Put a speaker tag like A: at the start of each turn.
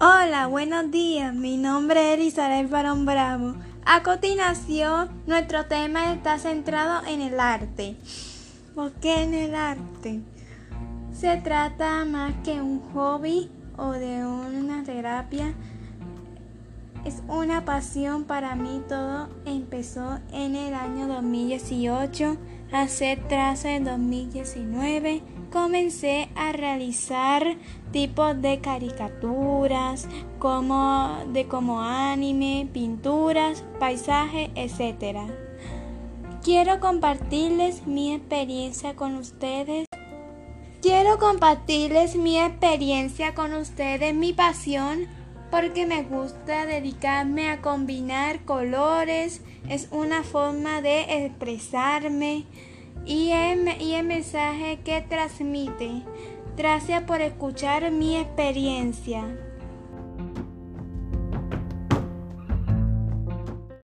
A: Hola, buenos días. Mi nombre es Elizabeth Barón Bravo. A continuación, nuestro tema está centrado en el arte. ¿Por qué en el arte? Se trata más que un hobby o de una terapia. Es una pasión para mí. Todo empezó en el año 2018, hace tras el 2019 comencé a realizar tipos de caricaturas, como de como anime, pinturas, paisajes, etc. Quiero compartirles mi experiencia con ustedes. Quiero compartirles mi experiencia con ustedes, mi pasión, porque me gusta dedicarme a combinar colores, es una forma de expresarme y el, y el mensaje que transmite. Gracias por escuchar mi experiencia.